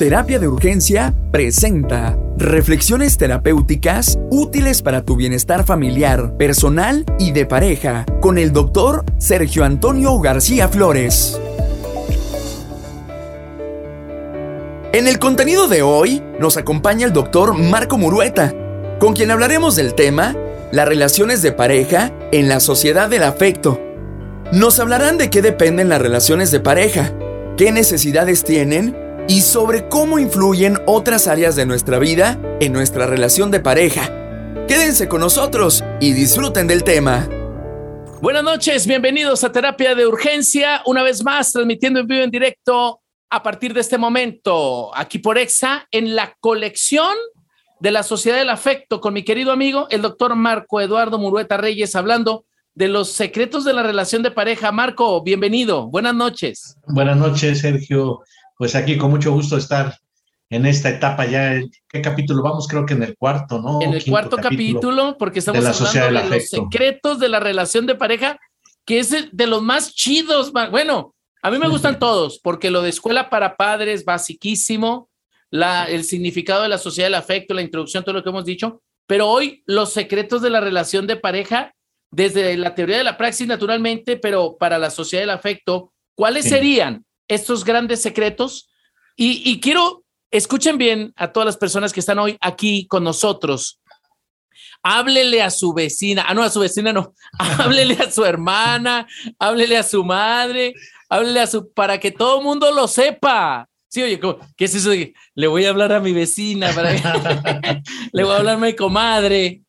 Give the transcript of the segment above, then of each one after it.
Terapia de Urgencia presenta reflexiones terapéuticas útiles para tu bienestar familiar, personal y de pareja con el doctor Sergio Antonio García Flores. En el contenido de hoy nos acompaña el doctor Marco Murueta, con quien hablaremos del tema las relaciones de pareja en la sociedad del afecto. Nos hablarán de qué dependen las relaciones de pareja, qué necesidades tienen y sobre cómo influyen otras áreas de nuestra vida en nuestra relación de pareja. Quédense con nosotros y disfruten del tema. Buenas noches, bienvenidos a Terapia de Urgencia, una vez más transmitiendo en vivo en directo a partir de este momento, aquí por EXA, en la colección de la Sociedad del Afecto, con mi querido amigo, el doctor Marco Eduardo Murueta Reyes, hablando de los secretos de la relación de pareja. Marco, bienvenido, buenas noches. Buenas noches, Sergio pues aquí con mucho gusto estar en esta etapa ya. ¿Qué capítulo vamos? Creo que en el cuarto, ¿no? En el cuarto capítulo, porque estamos hablando de los secretos de la relación de pareja, que es de los más chidos. Bueno, a mí me gustan todos, porque lo de escuela para padres, basiquísimo, la, el significado de la sociedad del afecto, la introducción, todo lo que hemos dicho, pero hoy los secretos de la relación de pareja, desde la teoría de la praxis naturalmente, pero para la sociedad del afecto, ¿cuáles serían? Estos grandes secretos. Y, quiero, escuchen bien a todas las personas que están hoy aquí con nosotros. Háblele a su vecina, ah, no, a su vecina no, háblele a su hermana, háblele a su madre, háblele a su, para que todo el mundo lo sepa. Sí, oye, ¿qué es eso? Le voy a hablar a mi vecina, para le voy a hablar a mi comadre.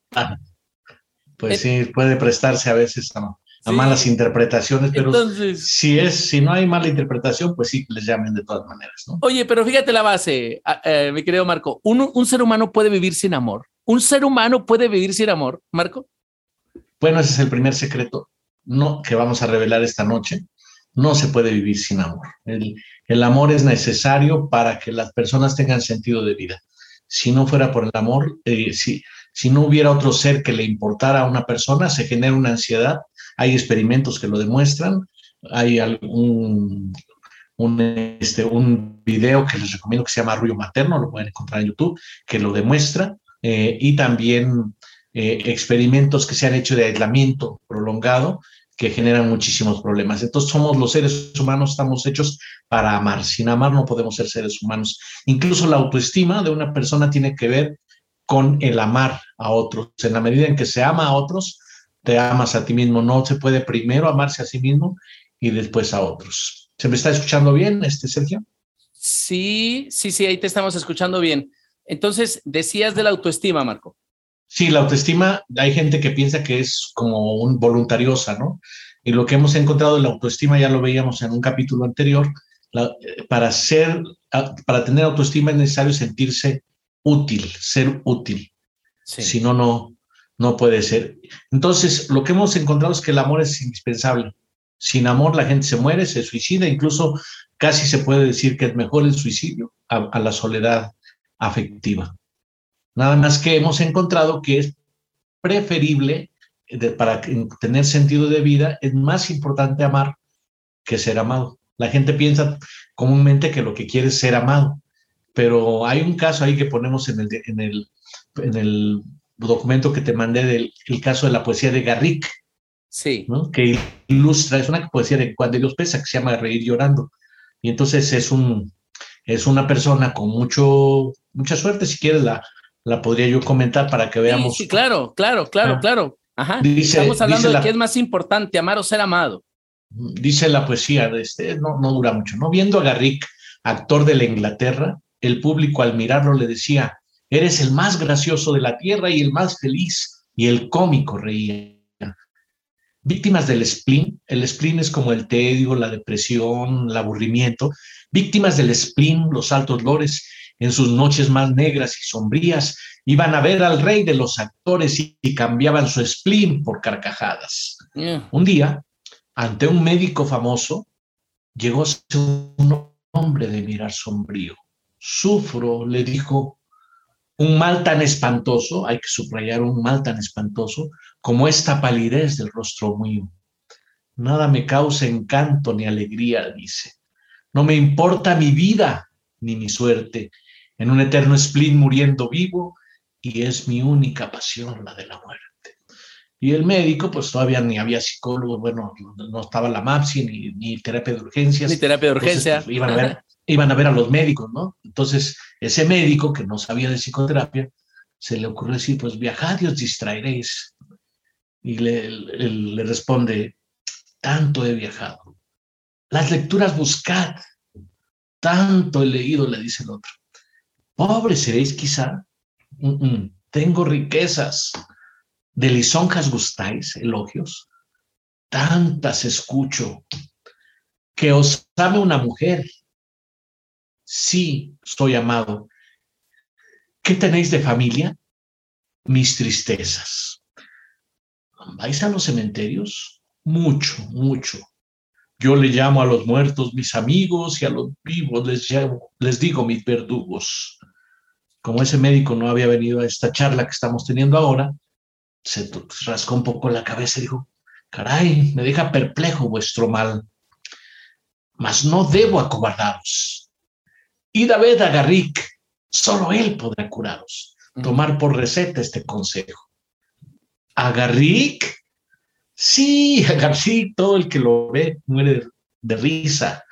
Pues sí, puede prestarse a veces a, a malas interpretaciones, pero si es, si no hay mala interpretación, pues sí, les llamen de todas maneras, ¿no? Oye, pero fíjate la base, eh, mi querido Marco, un, un ser humano puede vivir sin amor. ¿Un ser humano puede vivir sin amor, Marco? Bueno, ese es el primer secreto no, que vamos a revelar esta noche. No se puede vivir sin amor. El, el amor es necesario para que las personas tengan sentido de vida. Si no fuera por el amor, eh, si, si no hubiera otro ser que le importara a una persona, se genera una ansiedad hay experimentos que lo demuestran, hay un, este, un video que les recomiendo que se llama Ruido Materno, lo pueden encontrar en YouTube, que lo demuestra, eh, y también eh, experimentos que se han hecho de aislamiento prolongado que generan muchísimos problemas. Entonces somos los seres humanos, estamos hechos para amar. Sin amar no podemos ser seres humanos. Incluso la autoestima de una persona tiene que ver con el amar a otros. En la medida en que se ama a otros, te amas a ti mismo. No se puede primero amarse a sí mismo y después a otros. ¿Se me está escuchando bien, este Sergio? Sí, sí, sí, ahí te estamos escuchando bien. Entonces, decías de la autoestima, Marco. Sí, la autoestima, hay gente que piensa que es como un voluntariosa, ¿no? Y lo que hemos encontrado en la autoestima, ya lo veíamos en un capítulo anterior, para ser, para tener autoestima es necesario sentirse útil, ser útil. Si no, no, no puede ser. Entonces, lo que hemos encontrado es que el amor es indispensable. Sin amor la gente se muere, se suicida, incluso casi se puede decir que es mejor el suicidio a, la soledad afectiva. Nada más que hemos encontrado que es preferible para tener sentido de vida, es más importante amar que ser amado. La gente piensa comúnmente que lo que quiere es ser amado, pero hay un caso ahí que ponemos en el, en el, en el documento que te mandé del caso de la poesía de Garrick. Sí. Que ilustra, es una poesía de Juan de Dios Pesa que se llama Reír llorando. Y entonces es, un, es una persona con mucho, mucha suerte, si quieres la, la podría yo comentar para que veamos. Sí, claro, claro, claro, claro. Ajá. Estamos hablando de qué es más importante, amar o ser amado. Dice la poesía, este, no, no dura mucho, ¿no? Viendo a Garrick, actor de la Inglaterra, el público al mirarlo le decía, Eres el más gracioso de la tierra y el más feliz. Y el cómico reía. Víctimas del spleen. El spleen es como el tedio, la depresión, el aburrimiento. Víctimas del spleen, los altos lores, en sus noches más negras y sombrías, iban a ver al rey de los actores y, cambiaban su spleen por carcajadas. Un día, ante un médico famoso, llegó un hombre de mirar sombrío. Sufro, le dijo, un mal tan espantoso, hay que subrayar un mal tan espantoso, como esta palidez del rostro mío. Nada me causa encanto ni alegría, dice. No me importa mi vida, ni mi suerte, en un eterno spleen muriendo vivo, y es mi única pasión la de la muerte. Y el médico, pues todavía ni había psicólogo, bueno, no estaba la MAPSI, ni, ni terapia de urgencias. Ni terapia de urgencia. Pues, iban, a ver, iban a ver a los médicos, ¿no? Entonces, ese médico que no sabía de psicoterapia, se le ocurrió decir, pues viajad y os distraeréis. Y le, le responde, tanto he viajado. Las lecturas buscad, tanto he leído, le dice el otro. Pobre seréis quizá, tengo riquezas, de lisonjas gustáis, elogios, tantas escucho, que os ame una mujer. Sí, soy amado. ¿Qué tenéis de familia? Mis tristezas. ¿Vais a los cementerios? Mucho, mucho. Yo le llamo a los muertos mis amigos y a los vivos les, les digo mis verdugos. Como ese médico no había venido a esta charla que estamos teniendo ahora, se rascó un poco la cabeza y dijo, caray, me deja perplejo vuestro mal, mas no debo acobardaros. Id a ver a Garrick, solo él podrá curaros. Tomar por receta este consejo. ¿A Garrick? Sí, a Garrick, todo el que lo ve muere de risa.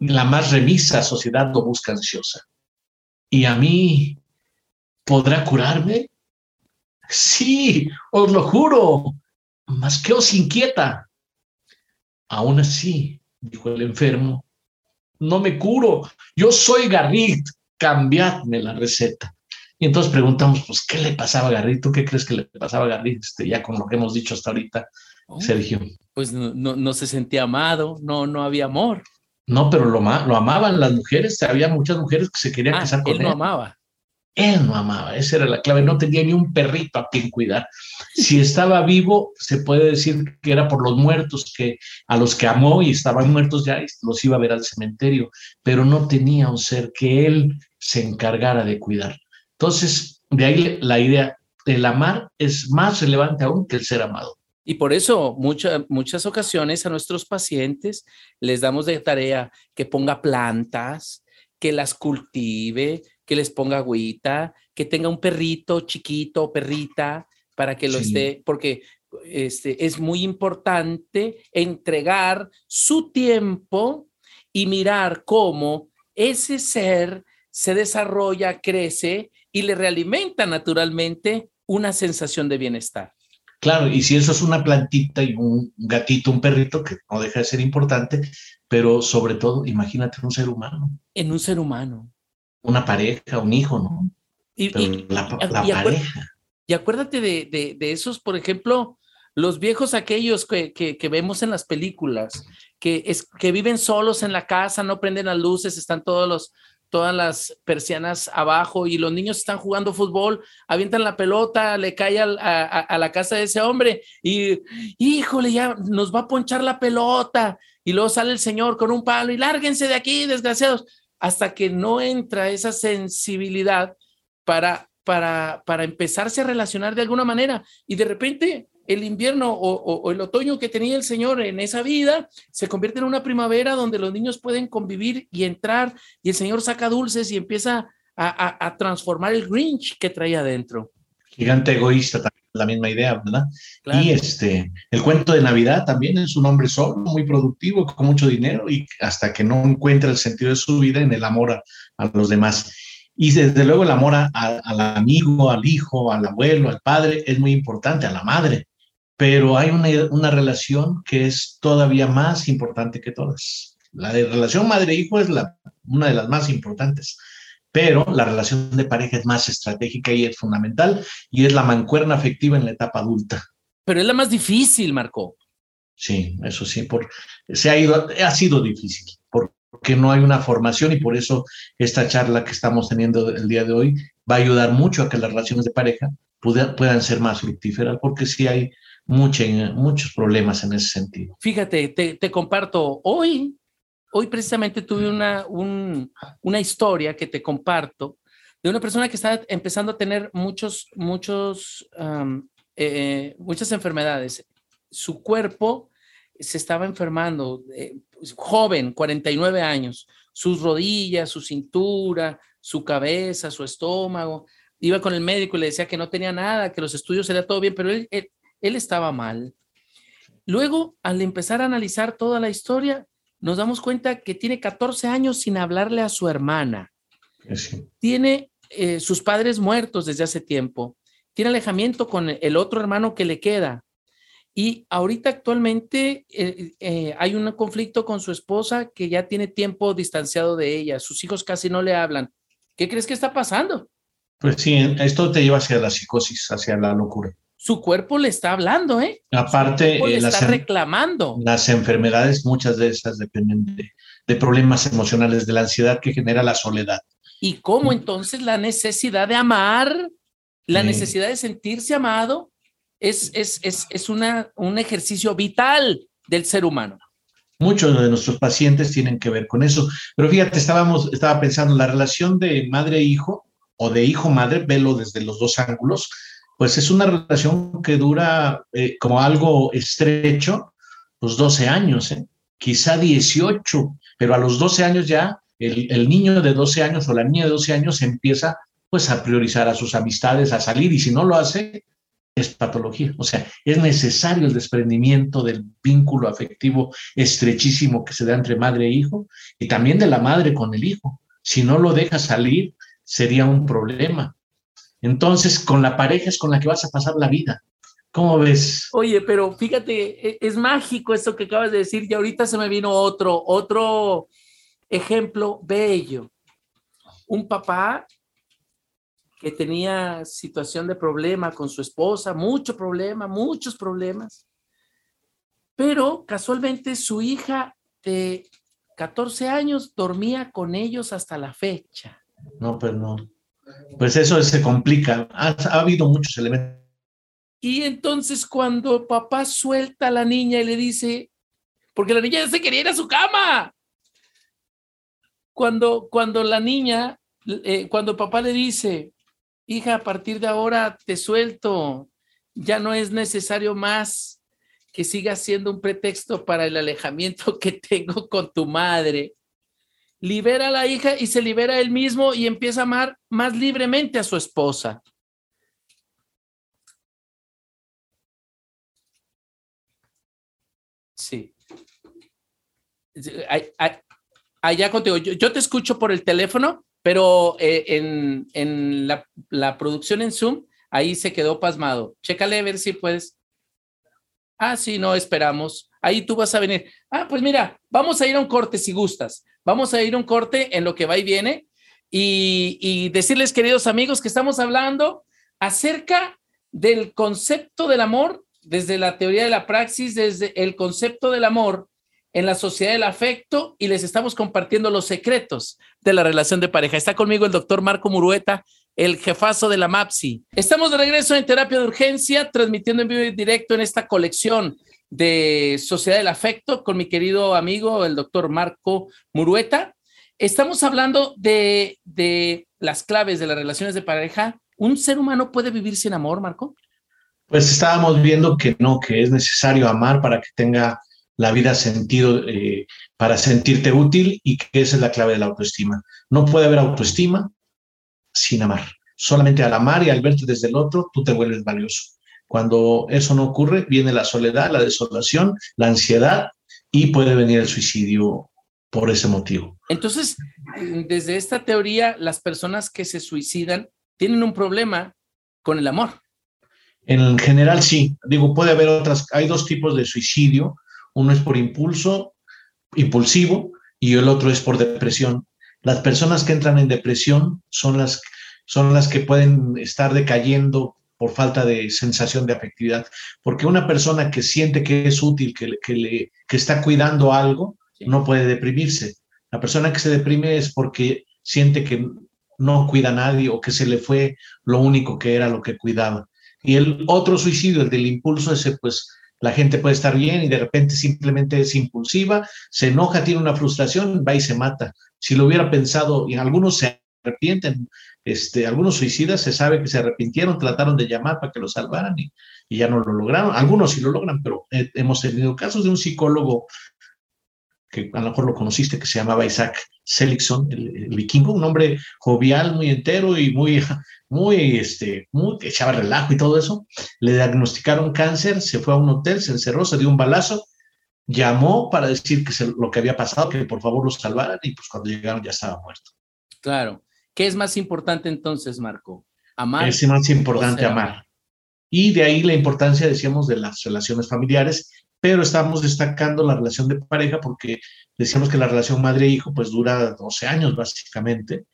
La más remisa sociedad lo busca ansiosa. ¿Y a mí podrá curarme? Sí, os lo juro, mas que os inquieta. Aún así, dijo el enfermo, no me curo, yo soy Garrit, cambiadme la receta. Y entonces preguntamos, pues, ¿qué le pasaba a Garrit? ¿Tú qué crees que le pasaba a Garrit? Este, ya con lo que hemos dicho hasta ahorita, oh, Sergio. Pues no, no, se sentía amado, no, no había amor. No, pero lo, lo amaban las mujeres, había muchas mujeres que se querían ah, casar con él. Él no amaba. Él no amaba, esa era la clave, no tenía ni un perrito a quien cuidar. Si estaba vivo, se puede decir que era por los muertos que a los que amó y estaban muertos ya los iba a ver al cementerio, pero no tenía un ser que él se encargara de cuidar. Entonces, de ahí la idea del amar es más relevante aún que el ser amado. Y por eso muchas ocasiones a nuestros pacientes les damos de tarea que ponga plantas, que las cultive, que les ponga agüita, que tenga un perrito chiquito, perrita, para que lo esté, porque este, es muy importante entregar su tiempo y mirar cómo ese ser se desarrolla, crece y le realimenta naturalmente una sensación de bienestar. Claro, y si eso es una plantita y un gatito, un perrito, que no deja de ser importante, pero sobre todo, imagínate un ser humano. En un ser humano. Una pareja, un hijo, ¿no? Y, la, pareja. Y acuérdate de, de, esos, por ejemplo, los viejos aquellos que, que, vemos en las películas, que, es, que viven solos en la casa, no prenden las luces, están todos los, todas las persianas abajo y los niños están jugando fútbol, avientan la pelota, le cae a, a, la casa de ese hombre y, híjole, ya nos va a ponchar la pelota. Y luego sale el señor con un palo y lárguense de aquí, desgraciados, hasta que no entra esa sensibilidad para, para, para empezarse a relacionar de alguna manera. Y de repente el invierno o, el otoño que tenía el Señor en esa vida se convierte en una primavera donde los niños pueden convivir y entrar y el Señor saca dulces y empieza a, transformar el Grinch que traía adentro. Gigante egoísta también, la misma idea, ¿verdad? Y este, el cuento de Navidad también es un hombre solo, muy productivo, con mucho dinero y hasta que no encuentra el sentido de su vida en el amor a, los demás. Y desde luego el amor al amigo, al hijo, al abuelo, al padre es muy importante, a la madre pero hay una, relación que es todavía más importante que todas. La de relación madre-hijo es la, una de las más importantes, pero la relación de pareja es más estratégica y es fundamental y es la mancuerna afectiva en la etapa adulta. Pero es la más difícil, Marco. Sí, eso sí, por, se ha, ido, ha sido difícil porque no hay una formación y por eso esta charla que estamos teniendo el día de hoy va a ayudar mucho a que las relaciones de pareja puedan, puedan ser más fructíferas, porque sí hay muchos problemas en ese sentido. Fíjate, te, comparto, hoy, hoy precisamente tuve una, una historia que te comparto de una persona que está empezando a tener muchos, muchos, eh, muchas enfermedades. Su cuerpo se estaba enfermando, eh, joven, 49 años, sus rodillas, su cintura, su cabeza, su estómago. Iba con el médico y le decía que no tenía nada, que los estudios era todo bien, pero él, él, estaba mal. Luego, al empezar a analizar toda la historia, nos damos cuenta que tiene 14 años sin hablarle a su hermana. Tiene eh, sus padres muertos desde hace tiempo. Tiene alejamiento con el otro hermano que le queda. Y ahorita actualmente eh, eh, hay un conflicto con su esposa que ya tiene tiempo distanciado de ella. Sus hijos casi no le hablan. ¿Qué crees que está pasando? Pues sí, esto te lleva hacia la psicosis, hacia la locura. Su cuerpo le está hablando, ¿eh? Aparte, le está reclamando. Las enfermedades, muchas de esas dependen de, de problemas emocionales, de la ansiedad que genera la soledad. ¿Y cómo entonces la necesidad de amar, la necesidad de sentirse amado, es, es, es, es una, un ejercicio vital del ser humano? Muchos de nuestros pacientes tienen que ver con eso. Pero fíjate, estábamos, estaba pensando, la relación de madre-hijo o de hijo-madre, velo desde los dos ángulos, pues es una relación que dura eh, como algo estrecho, los 12 años, ¿eh? quizá 18, pero a los 12 años ya el, niño de 12 años o la niña de 12 años empieza pues a priorizar a sus amistades, a salir y si no lo hace, es patología. O sea, es necesario el desprendimiento del vínculo afectivo estrechísimo que se da entre madre e hijo y también de la madre con el hijo. Si no lo deja salir, sería un problema. Entonces, con la pareja es con la que vas a pasar la vida. ¿Cómo ves? Oye, pero fíjate, e, es mágico esto que acabas de decir y ahorita se me vino otro, otro ejemplo bello. Un papá que tenía situación de problema con su esposa, mucho problema, muchos problemas, pero casualmente su hija de 14 años dormía con ellos hasta la fecha. No, pues no. Pues eso se complica. Ha, ha habido muchos elementos. Y entonces cuando papá suelta a la niña y le dice, porque la niña ya se quería ir a su cama, cuando, cuando la niña, eh, cuando papá le dice, hija, a partir de ahora te suelto, ya no es necesario más que siga siendo un pretexto para el alejamiento que tengo con tu madre. Libera a la hija y se libera él mismo y empieza a amar más libremente a su esposa. Sí. Allá contigo. Yo, te escucho por el teléfono, pero eh, en, la, producción en Zoom, ahí se quedó pasmado. Chécale a ver si puedes. Ah, sí, no, esperamos. Ahí tú vas a venir. Ah, pues mira, vamos a ir a un corte si gustas. Vamos a ir a un corte en lo que va y viene y, decirles, queridos amigos, que estamos hablando acerca del concepto del amor desde la teoría de la praxis, desde el concepto del amor en la sociedad del afecto y les estamos compartiendo los secretos de la relación de pareja. Está conmigo el doctor Marco Murueta, el jefazo de la MAPSI. Estamos de regreso en terapia de urgencia, transmitiendo en vivo y directo en esta colección de Sociedad del Afecto con mi querido amigo, el doctor Marco Murueta. Estamos hablando de, de las claves de las relaciones de pareja. ¿Un ser humano puede vivir sin amor, Marco? Pues estábamos viendo que no, que es necesario amar para que tenga la vida sentido eh, para sentirte útil y que esa es la clave de la autoestima. No puede haber autoestima sin amar. Solamente al amar y al verte desde el otro, tú te vuelves valioso. Cuando eso no ocurre, viene la soledad, la desolación, la ansiedad y puede venir el suicidio por ese motivo. Entonces, desde esta teoría, las personas que se suicidan tienen un problema con el amor. En general, sí. Digo, puede haber otras, hay dos tipos de suicidio uno es por impulso, impulsivo, y el otro es por depresión. Las personas que entran en depresión son las, son las que pueden estar decayendo por falta de sensación de afectividad. Porque una persona que siente que es útil, que, que, le, que está cuidando algo, no puede deprimirse. La persona que se deprime es porque siente que no cuida a nadie o que se le fue lo único que era lo que cuidaba. Y el otro suicidio, el del impulso, ese pues la gente puede estar bien y de repente simplemente es impulsiva, se enoja, tiene una frustración, va y se mata. Si lo hubiera pensado, y algunos se arrepienten, este, algunos suicidas se sabe que se arrepintieron, trataron de llamar para que lo salvaran y, ya no lo lograron. Algunos sí lo logran, pero hemos tenido casos de un psicólogo que a lo mejor lo conociste, que se llamaba Isaac Seligson, el, vikingo, un hombre jovial, muy entero y muy, muy, este, muy, que echaba relajo y todo eso. Le diagnosticaron cáncer, se fue a un hotel, se encerró, se dio un balazo, llamó para decir que lo que había pasado, que por favor lo salvaran y pues cuando llegaron ya estaba muerto. Claro. ¿Qué es más importante entonces, Marco? Amar. Es más importante amar. Y de ahí la importancia, decíamos, de las relaciones familiares pero estamos destacando la relación de pareja porque decíamos que la relación madre-hijo pues dura 12 años básicamente,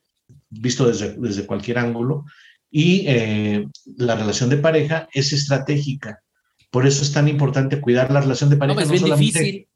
visto desde, desde cualquier ángulo, y eh, la relación de pareja es estratégica. Por eso es tan importante cuidar la relación de pareja. No, es bien difícil.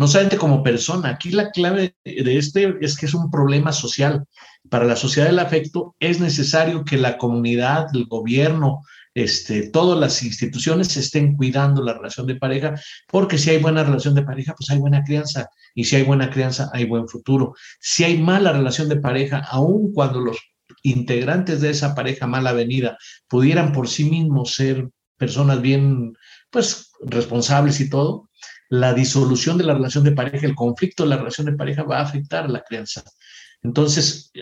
No solamente como persona. Aquí la clave de este es que es un problema social. Para la sociedad del afecto es necesario que la comunidad, el gobierno, este, todas las instituciones estén cuidando la relación de pareja, porque si hay buena relación de pareja, pues hay buena crianza, y si hay buena crianza, hay buen futuro. Si hay mala relación de pareja, aun cuando los integrantes de esa pareja mala venida pudieran por sí mismos ser personas bien, pues, responsables y todo, la disolución de la relación de pareja, el conflicto de la relación de pareja va a afectar a la crianza. Entonces,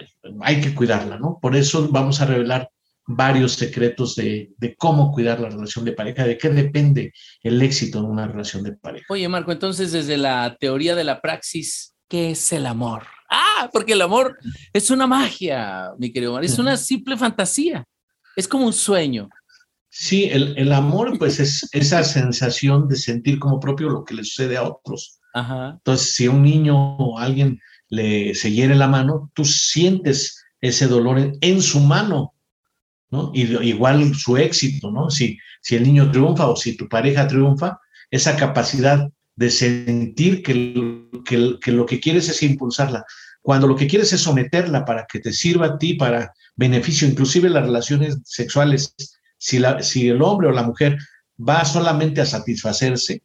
hay que cuidarla, ¿no? Por eso vamos a revelar varios secretos de, cómo cuidar la relación de pareja, de qué depende el éxito en una relación de pareja. Oye, Marco, entonces desde la teoría de la praxis, ¿qué es el amor? Ah, porque el amor es una magia, mi querido Mar, es una simple fantasía, es como un sueño. Sí, el, amor pues es esa sensación de sentir como propio lo que le sucede a otros. Entonces, si a un niño o alguien le se hiere la mano, tú sientes ese dolor en su mano, ¿no? Y igual su éxito, ¿no? Si, si el niño triunfa o si tu pareja triunfa, esa capacidad de sentir que, que, lo que quieres es impulsarla. Cuando lo que quieres es someterla para que te sirva a ti, para beneficio, inclusive las relaciones sexuales, si, la, si el hombre o la mujer va solamente a satisfacerse,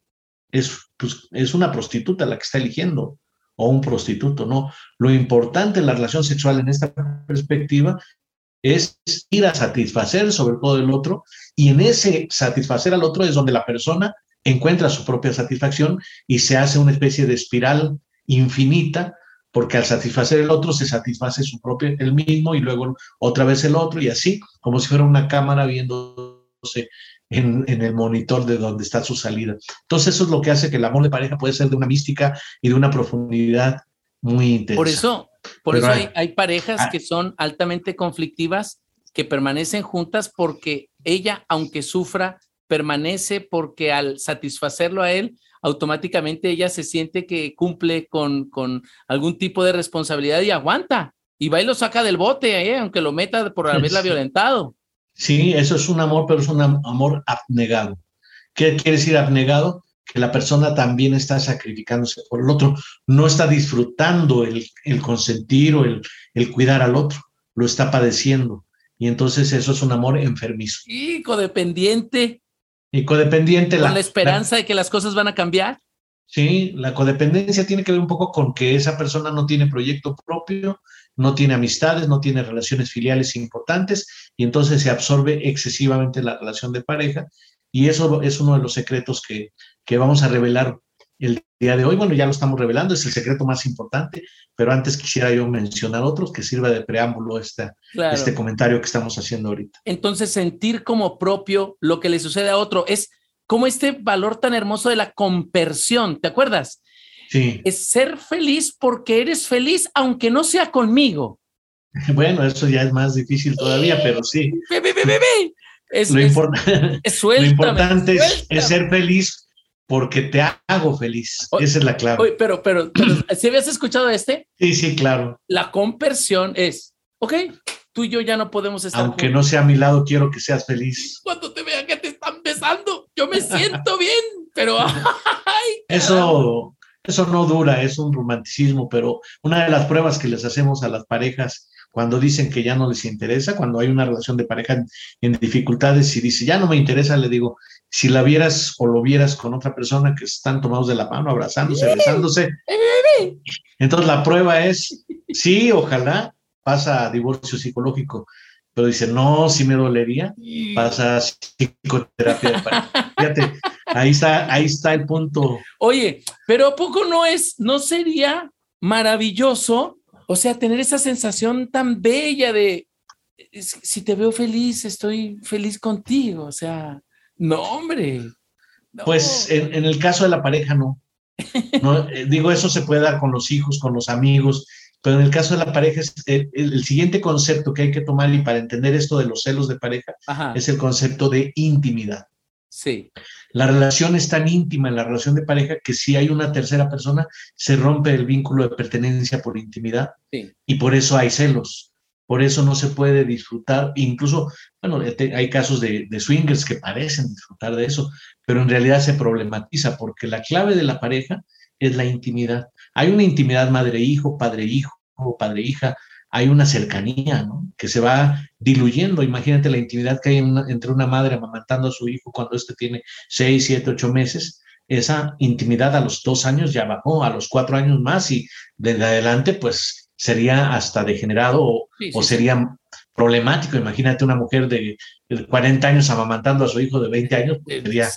es, pues, es una prostituta la que está eligiendo o un prostituto, ¿no? Lo importante en la relación sexual en esta perspectiva es ir a satisfacer sobre todo el otro y en ese satisfacer al otro es donde la persona encuentra su propia satisfacción y se hace una especie de espiral infinita porque al satisfacer el otro se satisface su propio el mismo y luego otra vez el otro y así como si fuera una cámara viéndose en, en, el monitor de donde está su salida. Entonces eso es lo que hace que el amor de pareja puede ser de una mística y de una profundidad muy intensa. Por eso, por eso hay, parejas ah. que son altamente conflictivas que permanecen juntas porque ella, aunque sufra, permanece porque al satisfacerlo a él, automáticamente ella se siente que cumple con, con algún tipo de responsabilidad y aguanta. Y va y lo saca del bote, ¿eh? aunque lo meta por haberla violentado. Sí, eso es un amor, pero es un amor abnegado. ¿Qué quiere decir abnegado? que la persona también está sacrificándose por el otro, no está disfrutando el, consentir o el, el, cuidar al otro, lo está padeciendo. Y entonces eso es un amor enfermizo. Y codependiente. Y codependiente. Con la, esperanza de que las cosas van a cambiar. Sí, la codependencia tiene que ver un poco con que esa persona no tiene proyecto propio, no tiene amistades, no tiene relaciones filiales importantes y entonces se absorbe excesivamente la relación de pareja y eso es uno de los secretos que, que vamos a revelar el día de hoy. Bueno, ya lo estamos revelando, es el secreto más importante, pero antes quisiera yo mencionar otros que sirva de preámbulo esta, este comentario que estamos haciendo ahorita. Entonces, sentir como propio lo que le sucede a otro es como este valor tan hermoso de la compersión, ¿te acuerdas? Sí. Es ser feliz porque eres feliz aunque no sea conmigo. Bueno, eso ya es más difícil todavía, pero sí. Es, lo, importante es, ser feliz porque te hago feliz. Esa es la clave. pero, pero, si habías escuchado este? Sí, sí, claro. La conversión es, ok, tú y yo ya no podemos estar. Aunque no sea a mi lado, quiero que seas feliz. Cuando te vean que te están besando, yo me siento bien, pero. eso, eso no dura, es un romanticismo, pero una de las pruebas que les hacemos a las parejas cuando dicen que ya no les interesa, cuando hay una relación de pareja en, dificultades y dice, ya no me interesa, le digo, si la vieras o lo vieras con otra persona que están tomados de la mano, abrazándose, besándose. Entonces la prueba es, sí, ojalá pasa a divorcio psicológico, pero dice, no, si me dolería, pasa a psicoterapia. Fíjate, Ahí está, ahí está el punto. Oye, pero ¿a poco no es, no sería maravilloso, o sea, tener esa sensación tan bella de, si te veo feliz, estoy feliz contigo, o sea, no, hombre. Pues en, el caso de la pareja, no. no eh, digo, eso se puede dar con los hijos, con los amigos, pero en el caso de la pareja, es el, siguiente concepto que hay que tomar y para entender esto de los celos de pareja es el concepto de intimidad. Sí. La relación es tan íntima en la relación de pareja que si hay una tercera persona, se rompe el vínculo de pertenencia por intimidad y por eso hay celos. Por eso no se puede disfrutar, incluso, bueno, hay casos de, swingers que parecen disfrutar de eso, pero en realidad se problematiza porque la clave de la pareja es la intimidad. Hay una intimidad madre-hijo, padre-hijo, padre-hija, hay una cercanía, ¿no? Que se va diluyendo. Imagínate la intimidad que hay entre una madre amamantando a su hijo cuando éste tiene seis, siete, ocho meses. Esa intimidad a los dos años ya bajó, a los cuatro años más y desde adelante, pues sería hasta degenerado o, sería problemático. Imagínate una mujer de, 40 años amamantando a su hijo de 20 años, pues, sería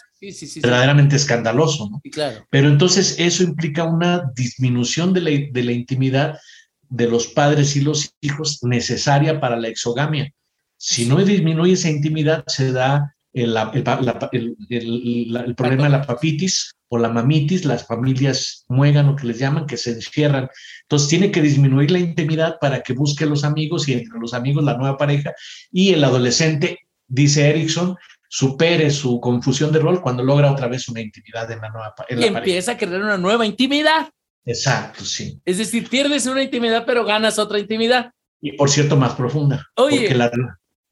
verdaderamente escandaloso. ¿no? Claro. Pero entonces eso implica una disminución de la, de la intimidad de los padres y los hijos necesaria para la exogamia. Si no disminuye esa intimidad, se da el, problema de la papitis o la mamitis, las familias muegan o que les llaman, que se encierran. Entonces tiene que disminuir la intimidad para que busque los amigos y entre los amigos la nueva pareja y el adolescente, dice Erickson, supere su confusión de rol cuando logra otra vez una intimidad en la nueva en y empieza a crear una nueva intimidad. Exacto, sí. Es decir, pierdes una intimidad, pero ganas otra intimidad. Y por cierto, más profunda. Oye. Porque la,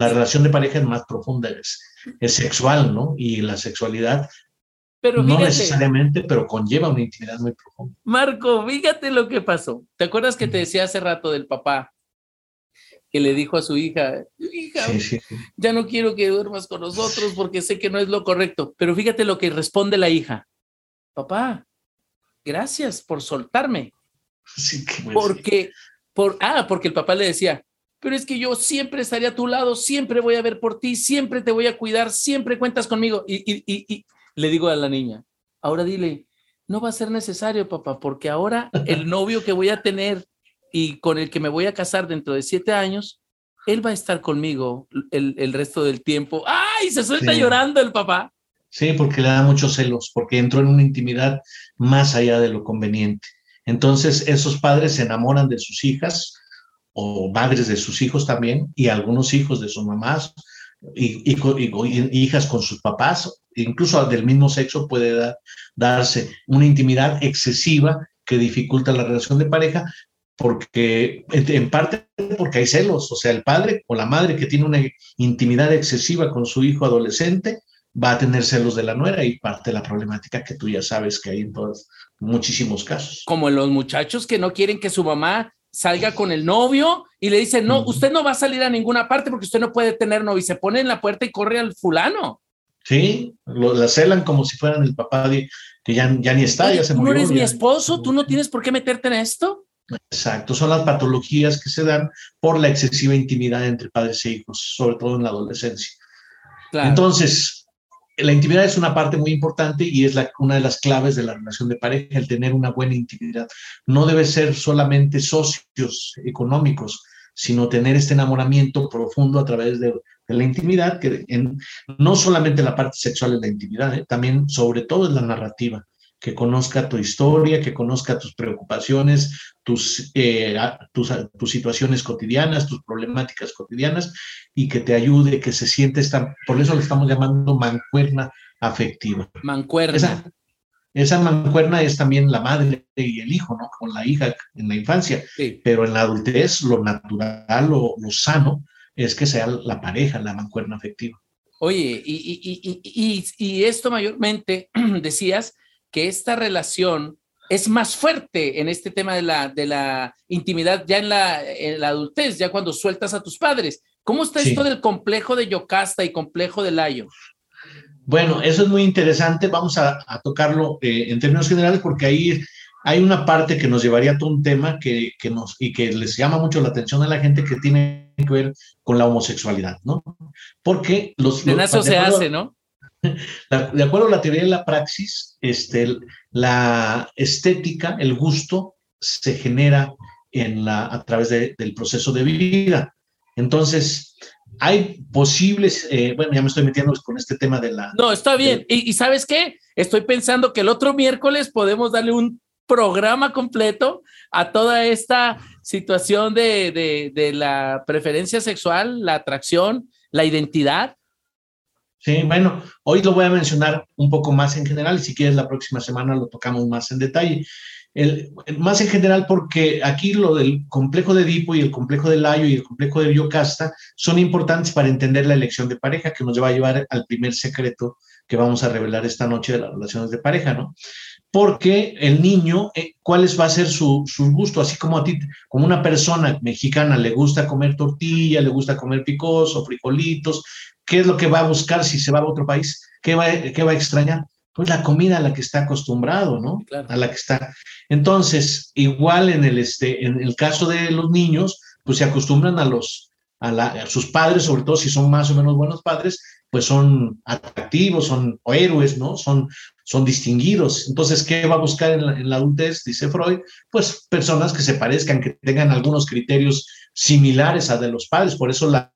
relación de pareja es más profunda, es, es sexual, ¿no? Y la sexualidad pero no necesariamente, pero conlleva una intimidad muy profunda. Marco, fíjate lo que pasó. ¿Te acuerdas que te decía hace rato del papá que le dijo a su hija, hija, ya no quiero que duermas con nosotros porque sé que no es lo correcto? Pero fíjate lo que responde la hija. Papá, gracias por soltarme. Sí, porque, por, ah, porque el papá le decía, pero es que yo siempre estaré a tu lado, siempre voy a ver por ti, siempre te voy a cuidar, siempre cuentas conmigo. Y, y, y, le digo a la niña, ahora dile, no va a ser necesario, papá, porque ahora el novio que voy a tener y con el que me voy a casar dentro de siete años, él va a estar conmigo el, el resto del tiempo. ¡Ay! Se suelta llorando el papá. Sí, porque le da muchos celos, porque entró en una intimidad más allá de lo conveniente. Entonces, esos padres se enamoran de sus hijas o madres de sus hijos también, y algunos hijos de sus mamás, y, hijas con sus papás, incluso del mismo sexo puede darse una intimidad excesiva que dificulta la relación de pareja, porque en parte porque hay celos, o sea, el padre o la madre que tiene una intimidad excesiva con su hijo adolescente, va a tener celos de la nuera y parte de la problemática que tú ya sabes que hay en todos muchísimos casos. Como los muchachos que no quieren que su mamá salga con el novio y le dicen, no, usted no va a salir a ninguna parte porque usted no puede tener novio y se pone en la puerta y corre al fulano. Sí, lo, la celan como si fueran el papá de, que ya, ya ni está, ya se murió. Tú no eres mi esposo, tú no tienes por qué meterte en esto. Exacto, son las patologías que se dan por la excesiva intimidad entre padres e hijos, sobre todo en la adolescencia. Entonces, la intimidad es una parte muy importante y es una de las claves de la relación de pareja, el tener una buena intimidad. No debe ser solamente socios económicos, sino tener este enamoramiento profundo a través de, la intimidad, que no solamente la parte sexual es la intimidad, ¿eh? también sobre todo es la narrativa que conozca tu historia, que conozca tus preocupaciones, tus, eh, tus, tus, situaciones cotidianas, tus problemáticas cotidianas y que te ayude, que se siente esta, por eso le estamos llamando mancuerna afectiva. Mancuerna. Esa, esa mancuerna es también la madre y el hijo, ¿no? Con la hija en la infancia, pero en la adultez lo natural, lo, lo sano es que sea la pareja, la mancuerna afectiva. Oye, y, y, y, y, esto mayormente decías que esta relación es más fuerte en este tema de la, de la intimidad ya en la, en la adultez, ya cuando sueltas a tus padres. ¿Cómo está esto del complejo de Yocasta y complejo de Layo? Bueno, eso es muy interesante. Vamos a, tocarlo eh, en términos generales porque ahí hay una parte que nos llevaría a todo un tema que, que, nos, y que les llama mucho la atención a la gente que tiene que ver con la homosexualidad, ¿no? Porque los... En eso se hace, ¿no? De acuerdo a la teoría de la praxis, este, la estética, el gusto, se genera en la, a través del proceso de vida. Entonces, hay posibles, eh, bueno, ya me estoy metiendo con este tema de la... No, está bien. y, sabes qué? Estoy pensando que el otro miércoles podemos darle un programa completo a toda esta situación de, de la preferencia sexual, la atracción, la identidad. Sí, bueno, hoy lo voy a mencionar un poco más en general y si quieres la próxima semana lo tocamos más en detalle. Más en general porque aquí lo del complejo de Edipo y el complejo de Layo y el complejo de Biocasta son importantes para entender la elección de pareja que nos va a llevar al primer secreto que vamos a revelar esta noche de las relaciones de pareja, ¿no? Porque el niño, eh, ¿cuál va a ser su, su, gusto? Así como a ti, como una persona mexicana le gusta comer tortilla, le gusta comer picoso, frijolitos, ¿qué es lo que va a buscar si se va a otro país? ¿Qué va, qué va a extrañar? pues la comida a la que está acostumbrado, ¿no? A la que está. Entonces, igual en el, este, en el caso de los niños, pues se acostumbran a los, a, a, sus padres, sobre todo si son más o menos buenos padres, pues son atractivos, son héroes, ¿no? Son, son distinguidos. Entonces, ¿qué va a buscar en la, en la, adultez? Dice Freud, pues personas que se parezcan, que tengan algunos criterios similares a de los padres. Por eso la,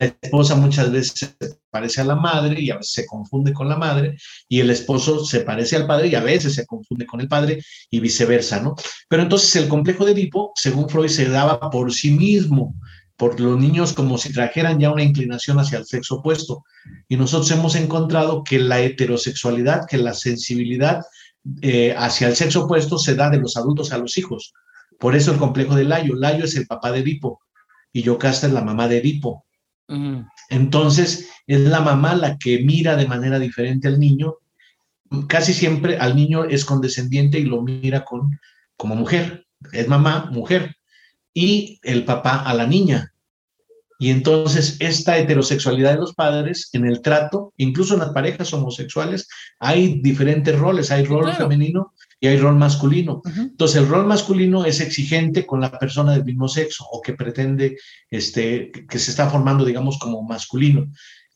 esposa muchas veces se parece a la madre y a veces se confunde con la madre, y el esposo se parece al padre y a veces se confunde con el padre y viceversa, ¿no? Pero entonces el complejo de Edipo, según Freud, se daba por sí mismo, por los niños como si trajeran ya una inclinación hacia el sexo opuesto. Y nosotros hemos encontrado que la heterosexualidad, que la sensibilidad eh, hacia el sexo opuesto se da de los adultos a los hijos. Por eso el complejo de Layo. Layo es el papá de Edipo y Yocasta es la mamá de Edipo. Entonces, es la mamá la que mira de manera diferente al niño. Casi siempre al niño es condescendiente y lo mira con, como mujer. Es mamá, mujer. Y el papá a la niña. Y entonces esta heterosexualidad de los padres en el trato, incluso en las parejas homosexuales, hay diferentes roles. Hay rol femenino y hay rol masculino. Entonces, el rol masculino es exigente con la persona del mismo sexo o que pretende, este, que se está formando, digamos, como masculino,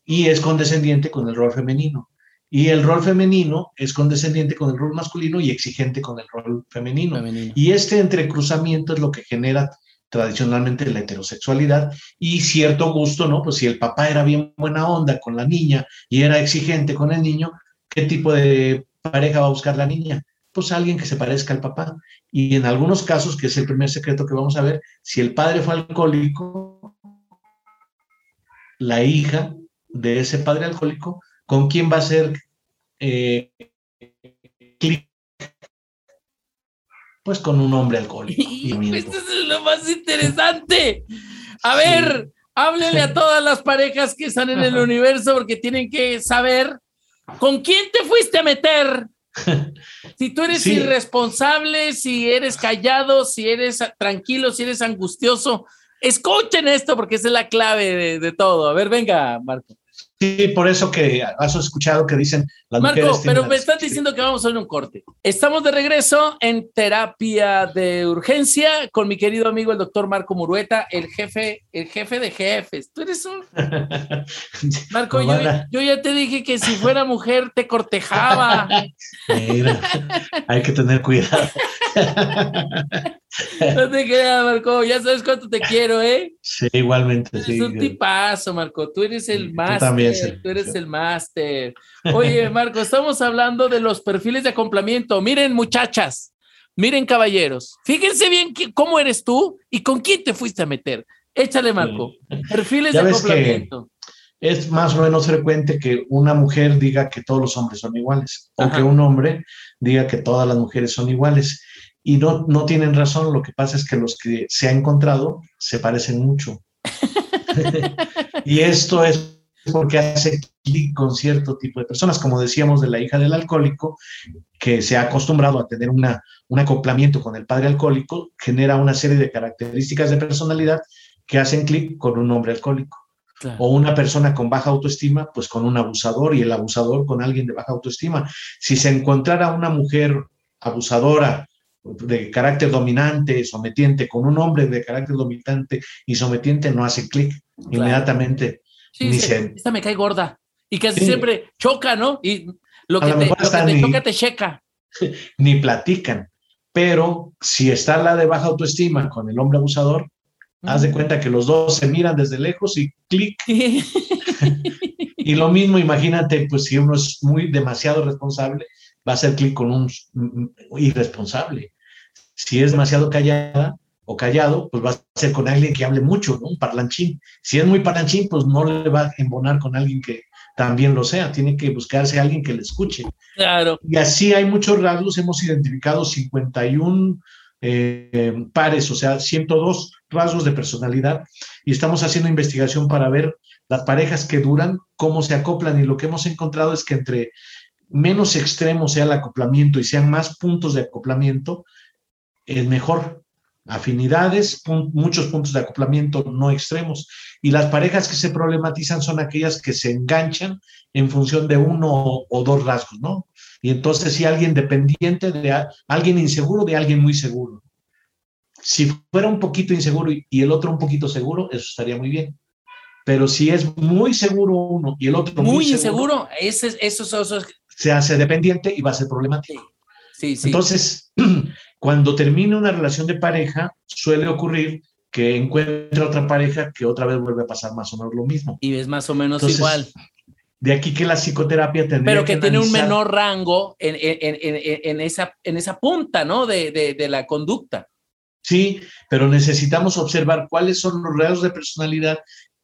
y es condescendiente con el rol femenino. Y el rol femenino es condescendiente con el rol masculino y exigente con el rol femenino. femenino. Y este entrecruzamiento es lo que genera tradicionalmente la heterosexualidad y cierto gusto, ¿no? Pues si el papá era bien buena onda con la niña y era exigente con el niño, ¿qué tipo de pareja va a buscar la niña? Pues alguien que se parezca al papá. Y en algunos casos, que es el primer secreto que vamos a ver, si el padre fue alcohólico, la hija de ese padre alcohólico, ¿con quién va a ser eh, Pues con un hombre alcohólico. Esto es lo más interesante. A ver, háblele a todas las parejas que están en el universo porque tienen que saber con quién te fuiste a meter si tú eres irresponsable, si eres callado, si eres tranquilo, si eres angustioso, escuchen esto porque esa es la clave de todo. A ver, venga, Marco. Sí, por eso que has escuchado que dicen las Marco, pero me están diciendo que vamos a hacer un corte. Estamos de regreso en terapia de urgencia con mi querido amigo el doctor Marco Murueta, el jefe, el jefe de jefes. Tú eres un. Marco, yo, ya te dije que si fuera mujer te cortejaba. Mira, hay que tener cuidado. No te creas, Marco, ya sabes cuánto te quiero, ¿eh? Sí, igualmente. Es un tipazo, Marco. Tú eres el máster. Tú, eres el máster. Oye, Marco, estamos hablando de los perfiles de acoplamiento. Miren, muchachas, miren, caballeros. Fíjense bien cómo eres tú y con quién te fuiste a meter. Échale, Marco. Perfiles de acoplamiento. Es más o menos frecuente que una mujer diga que todos los hombres son iguales o que un hombre diga que todas las mujeres son iguales y no, no tienen razón. Lo que pasa es que los que se ha encontrado se parecen mucho. y esto es porque hace clic con cierto tipo de personas, como decíamos de la hija del alcohólico, que se ha acostumbrado a tener una, un acoplamiento con el padre alcohólico, genera una serie de características de personalidad que hacen clic con un hombre alcohólico. O una persona con baja autoestima, pues con un abusador y el abusador con alguien de baja autoestima. Si se encontrara una mujer abusadora de carácter dominante, sometiente, con un hombre de carácter dominante y sometiente, no hace clic inmediatamente. Esta me cae gorda. Y casi siempre choca, ¿no? Y lo que, te, choca te checa. Ni platican. Pero si está la de baja autoestima con el hombre abusador, haz de cuenta que los dos se miran desde lejos y clic. y lo mismo, imagínate, pues si uno es muy demasiado responsable, va a hacer clic con un irresponsable. Si es demasiado callada o callado, pues va a ser con alguien que hable mucho, ¿no? Un parlanchín. Si es muy parlanchín, pues no le va a embonar con alguien que también lo sea, tiene que buscarse a alguien que le escuche. Claro. Y así hay muchos rasgos, hemos identificado 51 eh, pares, o sea, 102 rasgos de personalidad, y estamos haciendo investigación para ver las parejas que duran, cómo se acoplan, y lo que hemos encontrado es que entre menos extremo sea el acoplamiento y sean más puntos de acoplamiento, es mejor afinidades, muchos puntos de acoplamiento no extremos. Y las parejas que se problematizan son aquellas que se enganchan en función de uno o, dos rasgos, ¿no? Y entonces si alguien dependiente de alguien inseguro de alguien muy seguro. Si fuera un poquito inseguro y, el otro un poquito seguro, eso estaría muy bien. Pero si es muy seguro uno y el otro muy, muy inseguro, ese, eso, eso, se hace dependiente y va a ser problemático. Sí, sí. Entonces, Cuando termina una relación de pareja, suele ocurrir que encuentra otra pareja que otra vez vuelve a pasar más o menos lo mismo. Y es más o menos igual. De aquí que la psicoterapia tendría Pero que, tiene un menor rango en, en, esa, en esa punta, ¿no? De, de, la conducta. Sí, pero necesitamos observar cuáles son los rasgos de personalidad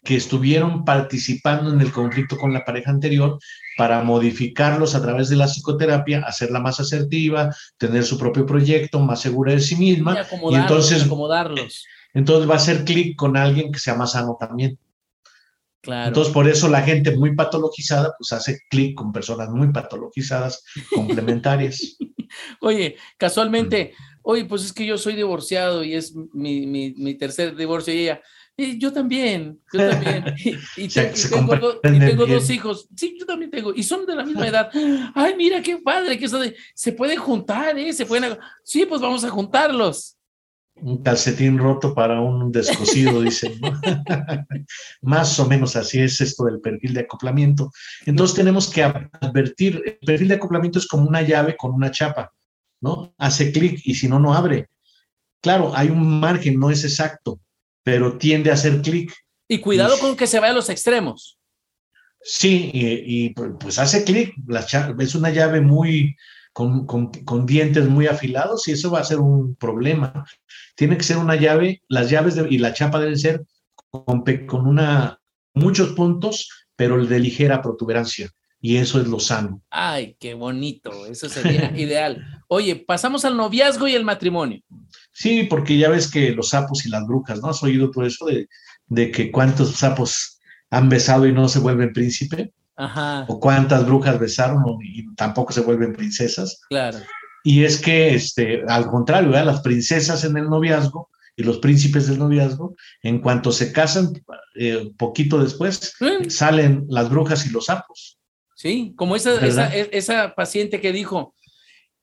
que estuvieron participando en el conflicto con la pareja anterior para modificarlos a través de la psicoterapia, hacerla más asertiva, tener su propio proyecto, más segura de sí misma. Y, entonces, acomodarlos. entonces va a hacer clic con alguien que sea más sano también. Claro. Entonces, por eso la gente muy patologizada, pues hace clic con personas muy patologizadas, complementarias. Oye, casualmente, oye, pues es que yo soy divorciado y es mi, mi, mi tercer divorcio y ella, yo también, yo también. Y, tengo, dos hijos. Sí, yo también tengo. Y son de la misma edad. Ay, mira qué padre que eso de. Se pueden juntar, ¿eh? Se pueden. Sí, pues vamos a juntarlos. Un calcetín roto para un descosido, dicen. Más o menos así es esto del perfil de acoplamiento. Entonces tenemos que advertir: el perfil de acoplamiento es como una llave con una chapa, ¿no? Hace clic y si no, no abre. Claro, hay un margen, no es exacto pero tiende a hacer clic. Y cuidado con que se vaya a los extremos. Sí, y, pues hace clic, es una llave muy, con, dientes muy afilados y eso va a ser un problema. Tiene que ser una llave, las llaves y la chapa deben ser con, con una, muchos puntos, pero de ligera protuberancia. Y eso es lo sano. Ay, qué bonito, eso sería ideal. Oye, pasamos al noviazgo y el matrimonio. Sí, porque ya ves que los sapos y las brujas, ¿no? ¿Has oído todo eso de, que cuántos sapos han besado y no se vuelven príncipe? Ajá. O cuántas brujas besaron y tampoco se vuelven princesas. Claro. Y es que, este, al contrario, las princesas en el noviazgo y los príncipes del noviazgo, en cuanto se casan, eh, poquito después, mm. salen las brujas y los sapos. Sí, como esa, esa, esa paciente que dijo,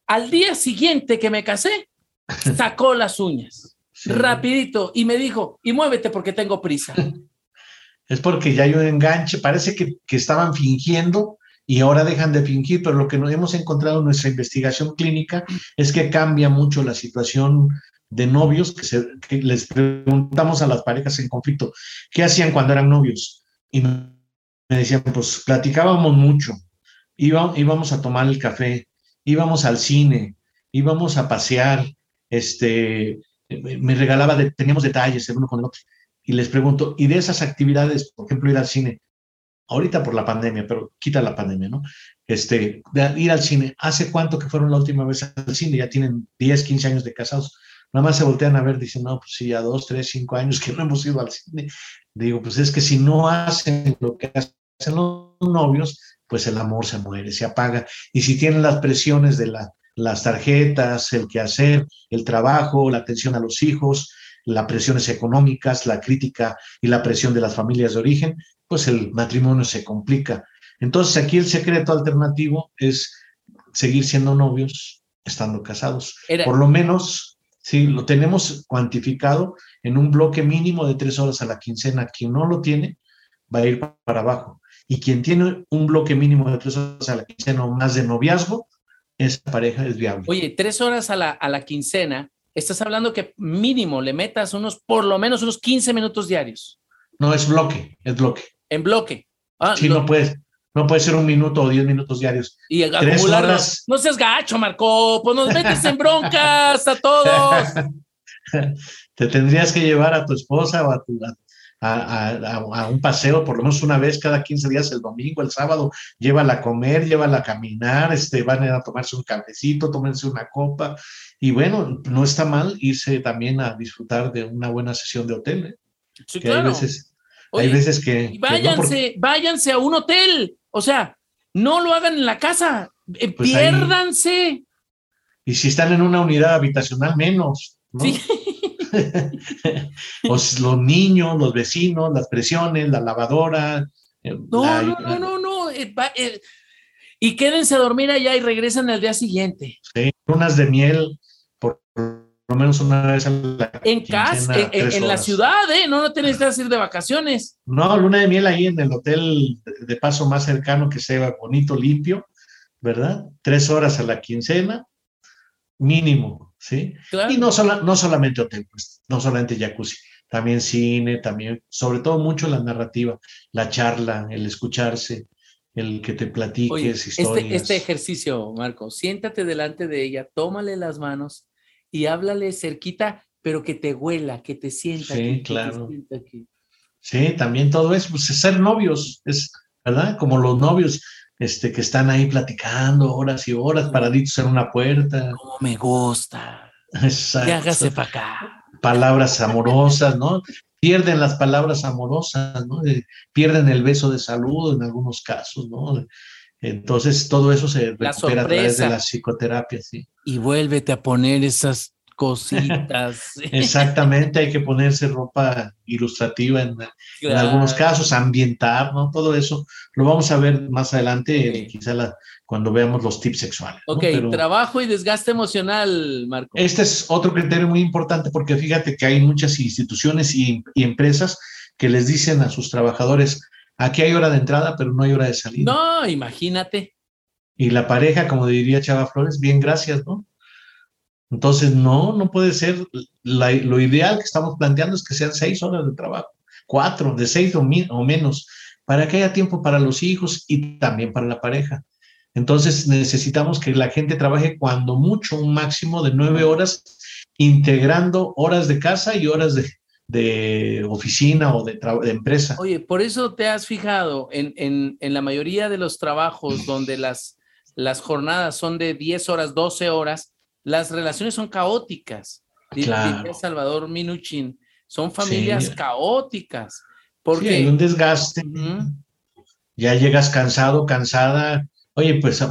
al día siguiente que me casé, sacó las uñas, rapidito, y me dijo, y muévete porque tengo prisa. Es porque ya hay un enganche, parece que, estaban fingiendo y ahora dejan de fingir, pero lo que nos hemos encontrado en nuestra investigación clínica es que cambia mucho la situación de novios, que, se, les preguntamos a las parejas en conflicto, ¿qué hacían cuando eran novios? Y me decían, pues platicábamos mucho, íbamos a tomar el café, íbamos al cine, íbamos a pasear, este, me regalaba, teníamos detalles el uno con el otro. Y les pregunto, ¿y de esas actividades, por ejemplo, ir al cine, ahorita por la pandemia, pero quita la pandemia, ¿no? Este, ir al cine, ¿hace cuánto que fueron la última vez al cine? Ya tienen 10, 15 años de casados. Nada más se voltean a ver, dicen, no, pues sí, ya dos, tres, cinco años que no hemos ido al cine. Digo, pues es que si no hacen lo que hacen los novios, pues el amor se muere, se apaga. Y si tienen las presiones de la las tarjetas, el quehacer, el trabajo, la atención a los hijos, las presiones económicas, la crítica y la presión de las familias de origen, pues el matrimonio se complica. Entonces aquí el secreto alternativo es seguir siendo novios estando casados. Por lo menos, si lo tenemos cuantificado en un bloque mínimo de tres horas a la quincena. Quien no lo tiene, va a ir para abajo. Y quien tiene un bloque mínimo de tres horas a la quincena o más de noviazgo, esa pareja es viable. Oye, tres horas a la, a la quincena, estás hablando que mínimo le metas unos, por lo menos unos 15 minutos diarios. No, es bloque, es bloque. En bloque. Ah, sí, no puedes. No puede ser un minuto o diez minutos diarios. Y acumularlos. No seas gacho, Marco. Pues nos metes en broncas a todos. Te tendrías que llevar a tu esposa o a, tu, a, un paseo por lo menos una vez cada 15 días, el domingo, el sábado. Llévala a comer, llévala a caminar, este, van a, tomarse un cafecito, tómense una copa. Y bueno, no está mal irse también a disfrutar de una buena sesión de hotel. ¿eh? Sí, claro. Hay veces, hay veces que. Váyanse, váyanse a un hotel. O sea, no lo hagan en la casa, eh, pues piérdanse. y si están en una unidad habitacional, menos. Sí. los, niños, los vecinos, las presiones, la lavadora. Eh, no, no, no, no, no, eh, y quédense a dormir allá y regresan al día siguiente. Sí, unas de miel por lo menos una vez En casa, en, la ciudad, ¿eh? No, no tenés que ir de vacaciones. No, luna de miel ahí en el hotel de paso más cercano que sea bonito, limpio, ¿verdad? Tres horas a la quincena, mínimo, ¿sí? Y no, no solamente hotel, pues, no solamente jacuzzi, también cine, también, sobre todo mucho la narrativa, la charla, el escucharse, el que te platiques este, historias. Este ejercicio, Marco, siéntate delante de ella, tómale las manos y háblale cerquita, pero que te huela, que te sienta. Sí, claro. Sí, también todo eso, pues ser novios, es, ¿verdad? Como los novios este, que están ahí platicando horas y horas, paraditos en una puerta. Como me gusta. Exacto. hágase para acá. Palabras amorosas, ¿no? Pierden las palabras amorosas, ¿no? pierden el beso de saludo en algunos casos, ¿no? Entonces, todo eso se recupera a través de la psicoterapia, sí. Y vuélvete a poner esas cositas. Exactamente, hay que ponerse ropa ilustrativa en, algunos casos, ambientar, ¿no? Todo eso lo vamos a ver más adelante, quizá cuando veamos los tips sexuales. Ok, trabajo y desgaste emocional, Marco. Este es otro criterio muy importante porque fíjate que hay muchas instituciones y empresas que les dicen a sus trabajadores, Aquí hay hora de entrada, pero no hay hora de salida. No, imagínate. Y la pareja, como diría Chava Flores, bien, gracias, ¿no? Entonces, no, no puede ser. lo ideal que estamos planteando es que sean seis horas de trabajo, cuatro, de seis o, o menos, para que haya tiempo para los hijos y también para la pareja. Entonces, necesitamos que la gente trabaje cuando mucho, un máximo de nueve horas, integrando horas de casa y horas de, de oficina o de, empresa. Oye, por eso te has fijado en, en, la mayoría de los trabajos donde las, las jornadas son de 10 horas, 12 horas, las relaciones son caóticas. Claro. Salvador Minuchin, son familias caóticas. Porque hay un desgaste. Ya llegas cansado, cansada. Oye, pues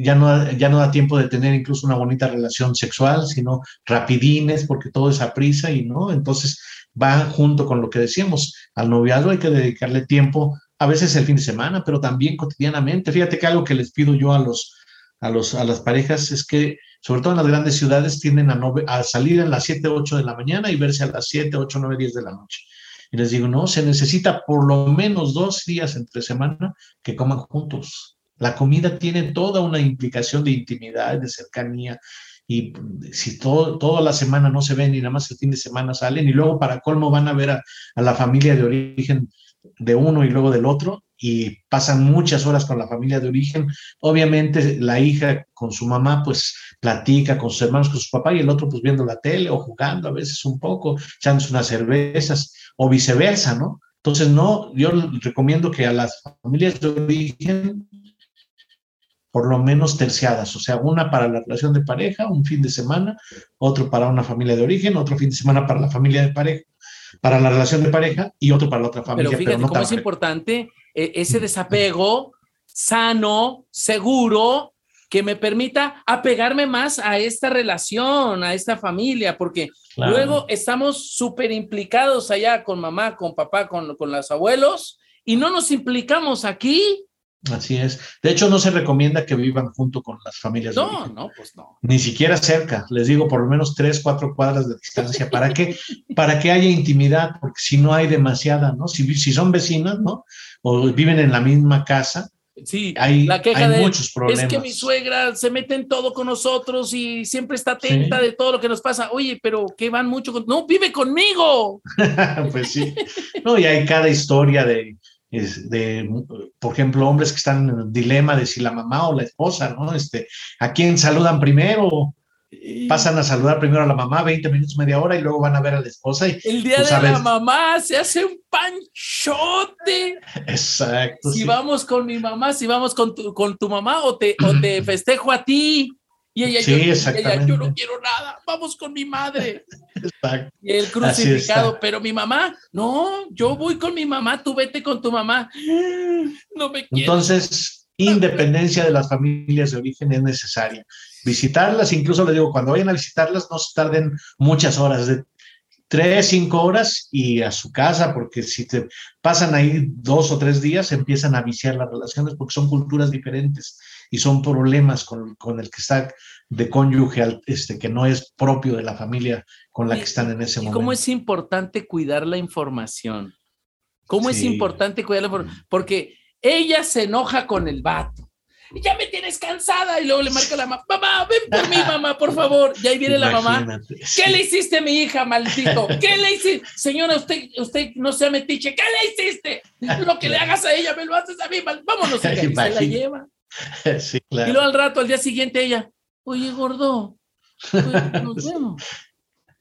ya no, ya no da tiempo de tener incluso una bonita relación sexual, sino rapidines, porque todo es a prisa y no. Entonces va junto con lo que decíamos. Al noviazgo hay que dedicarle tiempo, a veces el fin de semana, pero también cotidianamente. Fíjate que algo que les pido yo a los, a los, a las parejas es que, sobre todo en las grandes ciudades, tienden a, a salir a las 7, 8 de la mañana y verse a las 7, 8, 9, 10 de la noche. Y les digo, no, se necesita por lo menos dos días entre semana que coman juntos la comida tiene toda una implicación de intimidad, de cercanía, y si todo, toda la semana no se ven y nada más el fin de semana salen, y luego para colmo van a ver a, la familia de origen de uno y luego del otro, y pasan muchas horas con la familia de origen. Obviamente la hija con su mamá pues platica con sus hermanos, con su papá y el otro pues viendo la tele o jugando a veces un poco, echándose unas cervezas o viceversa, ¿no? Entonces no, yo recomiendo que a las familias de origen por lo menos terciadas, o sea, una para la relación de pareja, un fin de semana, otro para una familia de origen, otro fin de semana para la familia de pareja, para la relación de pareja y otro para la otra familia. Pero fíjate cómo es importante eh, ese desapego sano, seguro, que me permita apegarme más a esta relación, a esta familia, porque luego estamos súper implicados allá con mamá, con papá, con, con los abuelos, y no nos implicamos aquí Así es. De hecho, no se recomienda que vivan junto con las familias. No, no, pues no. Ni siquiera cerca. Les digo, por lo menos tres, cuatro cuadras de distancia. ¿Para qué? Para que haya intimidad, porque si no hay demasiada, ¿no? Si, si son vecinas, ¿no? O viven en la misma casa, Sí, hay, la queja de muchos problemas. Es que mi suegra se mete en todo con nosotros y siempre está atenta de todo lo que nos pasa. Oye, pero que van mucho con... No, vive conmigo. pues sí. No, y hay cada historia de, de, por ejemplo, hombres que están en el dilema de si la mamá o la esposa, ¿no? Este, ¿a quién saludan primero? pasan a saludar primero a la mamá 20 minutos, media hora y luego van a ver a la esposa. Y, el día de la mamá se hace un panchote. Exacto. Si vamos con mi mamá, si vamos con tu, con tu mamá o te, o te festejo a ti. Y ella, yo, yo no quiero nada, vamos con mi madre. Exacto. Y el crucificado, pero mi mamá, no, yo voy con mi mamá, tú vete con tu mamá. No me quiero. Entonces, independencia de las familias de origen es necesaria visitarlas, incluso le digo, cuando vayan a visitarlas, no se tarden muchas horas, de tres, cinco horas y a su casa, porque si te pasan ahí dos o tres días, empiezan a viciar las relaciones porque son culturas diferentes y son problemas con, con el que está de cónyuge este, que no es propio de la familia con la que están en ese momento. ¿Cómo es importante cuidar la información? ¿Cómo es importante cuidar la información? Porque ella se enoja con el vato ya me tienes cansada. Y luego le marca la mamá, mamá, ven por mí, mamá, por favor. Y ahí viene la mamá. ¿Qué le hiciste a mi hija, maldito? ¿Qué le hiciste? Señora, usted, usted no sea metiche. ¿Qué le hiciste? Lo que le hagas a ella, me lo haces a mí. Vámonos. Y se la lleva. Sí, claro. Y luego al rato, al día siguiente, ella, oye, gordo, nos vemos.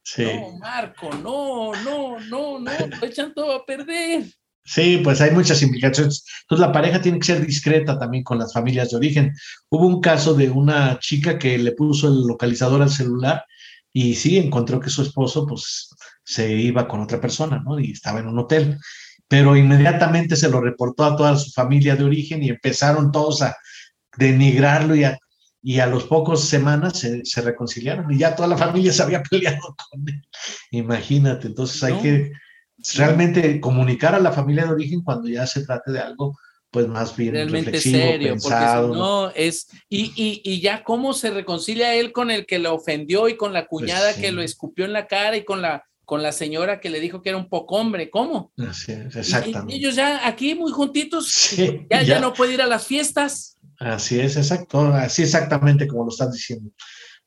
Sí. No, Marco, no, no, no, no, lo echan todo a perder. Sí, pues hay muchas implicaciones. Entonces la pareja tiene que ser discreta también con las familias de origen. Hubo un caso de una chica que le puso el localizador al celular y sí encontró que su esposo pues se iba con otra persona, ¿no? Y estaba en un hotel. Pero inmediatamente se lo reportó a toda su familia de origen y empezaron todos a denigrarlo y a, y a los pocos semanas se, se reconciliaron y ya toda la familia se había peleado con él. Imagínate, entonces hay que realmente comunicar a la familia de origen cuando ya se trate de algo pues más bien realmente serio, pensado, porque no es y, y, y, ya cómo se reconcilia él con el que lo ofendió y con la pues cuñada que lo escupió en la cara y con la con la señora que le dijo que era un poco hombre, ¿cómo? Así es, exactamente. Y, ellos ya aquí muy juntitos, ya, ya no puede ir a las fiestas. Así es, exacto, así exactamente como lo estás diciendo.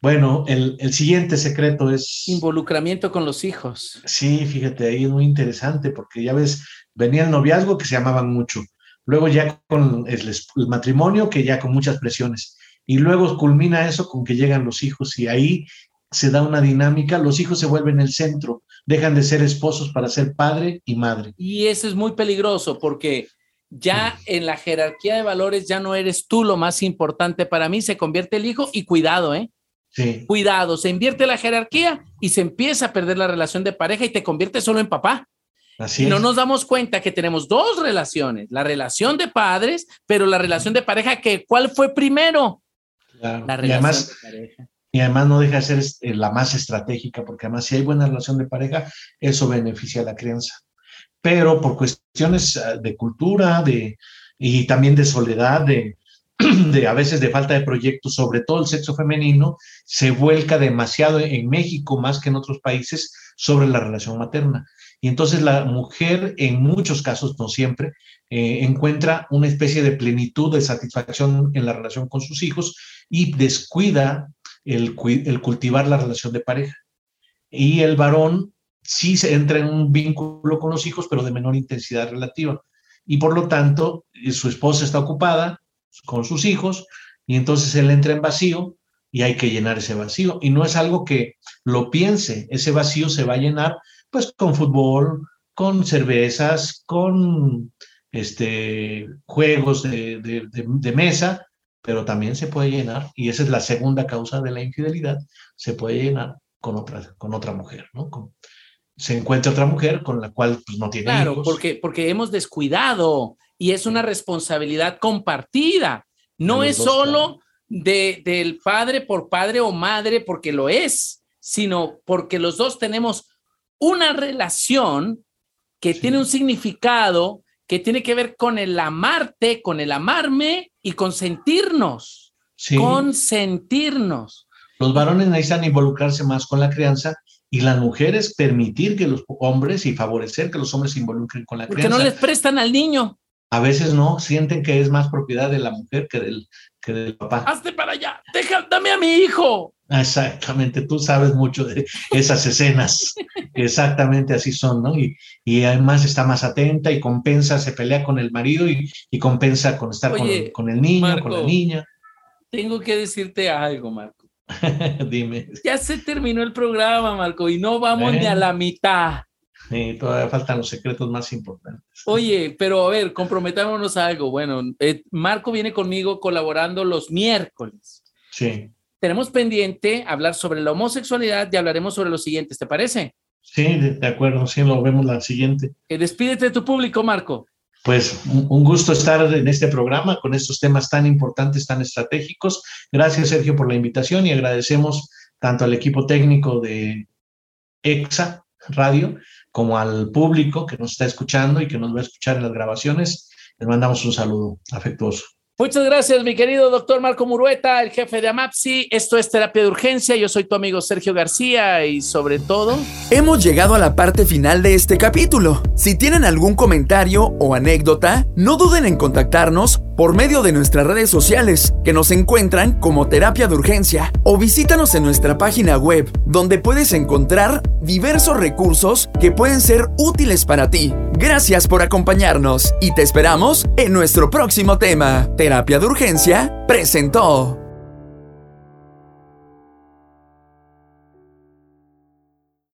Bueno, el, siguiente secreto es... Involucramiento con los hijos. Sí, fíjate, ahí es muy interesante porque ya ves, venía el noviazgo que se amaban mucho, luego ya con el, matrimonio que ya con muchas presiones, y luego culmina eso con que llegan los hijos y ahí se da una dinámica, los hijos se vuelven el centro, dejan de ser esposos para ser padre y madre. Y eso es muy peligroso porque ya en la jerarquía de valores ya no eres tú lo más importante para mí, se convierte el hijo y cuidado, ¿eh? Cuidado, se invierte la jerarquía y se empieza a perder la relación de pareja y te convierte solo en papá. Así y no nos damos cuenta que tenemos dos relaciones, la relación de padres, pero la relación de pareja, que ¿cuál fue primero? La relación y además, de pareja. Y además no deja de ser este, la más estratégica, porque además si hay buena relación de pareja, eso beneficia a la crianza. Pero por cuestiones ah, de cultura de, y también de soledad, de, a veces de falta de proyectos, sobre todo el sexo femenino, se vuelca demasiado en México más que en otros países sobre la relación materna. Y entonces la mujer, en muchos casos, no siempre, eh, encuentra una especie de plenitud, de satisfacción en la relación con sus hijos y descuida el cultivar la relación de pareja. Y el varón sí se entra en un vínculo con los hijos, pero de menor intensidad relativa. Y por lo tanto, su esposa está ocupada, con sus hijos y entonces él entra en vacío y hay que llenar ese vacío. Y no es algo que lo piense, ese vacío se va a llenar pues con fútbol, con cervezas, con este, juegos de, de, mesa, pero también se puede llenar, y esa es la segunda causa de la infidelidad, se puede llenar con otra, con otra mujer, ¿no? Se encuentra otra mujer con la cual pues, no tiene claro, porque porque hemos descuidado y es una responsabilidad compartida. No es solo de, del padre por padre o madre porque lo es, sino porque los dos tenemos una relación que tiene un significado que tiene que ver con el amarte, con el amarme y consentirnos. Sí. Consentirnos. Los varones necesitan involucrarse más con la crianza y las mujeres permitir que los hombres y favorecer que los hombres se involucren con la crianza. Porque no les prestan al niño. A veces no, sienten que es más propiedad de la mujer que del, que del papá. Hazte para allá, deja, dame a mi hijo. Exactamente, tú sabes mucho de esas escenas. Exactamente así son, ¿no? Y, y, además está más atenta y compensa, se pelea con el marido y, y compensa con estar con, con, el niño, con la niña. Tengo que decirte algo, Marco. Dime. Ya se terminó el programa, Marco, y no vamos ni a la mitad. Sí, todavía faltan los secretos más importantes. Oye, pero a ver, comprometámonos a algo. Bueno, eh, Marco viene conmigo colaborando los miércoles. Sí tenemos pendiente hablar sobre la homosexualidad y hablaremos sobre los siguientes, ¿te parece? Sí, de, acuerdo, sí, lo vemos la siguiente. Eh, despídete de tu público, Marco. Pues un, gusto estar en este programa con estos temas tan importantes, tan estratégicos. Gracias, Sergio, por la invitación y agradecemos tanto al equipo técnico de EXA Radio como al público que nos está escuchando y que nos va a escuchar en las grabaciones. Les mandamos un saludo afectuoso. Muchas gracias, mi querido doctor Marco Murueta, el jefe de AMAPSI. Esto es Terapia de Urgencia. Yo soy tu amigo Sergio García y sobre todo... Hemos llegado a la parte final de este capítulo. Si tienen algún comentario o anécdota, no duden en contactarnos por medio de nuestras redes sociales, que nos encuentran como Terapia de Urgencia, o visítanos en nuestra página web, donde puedes encontrar diversos recursos que pueden ser útiles para ti. Gracias por acompañarnos y te esperamos en nuestro próximo tema. Terapia de Urgencia presentó.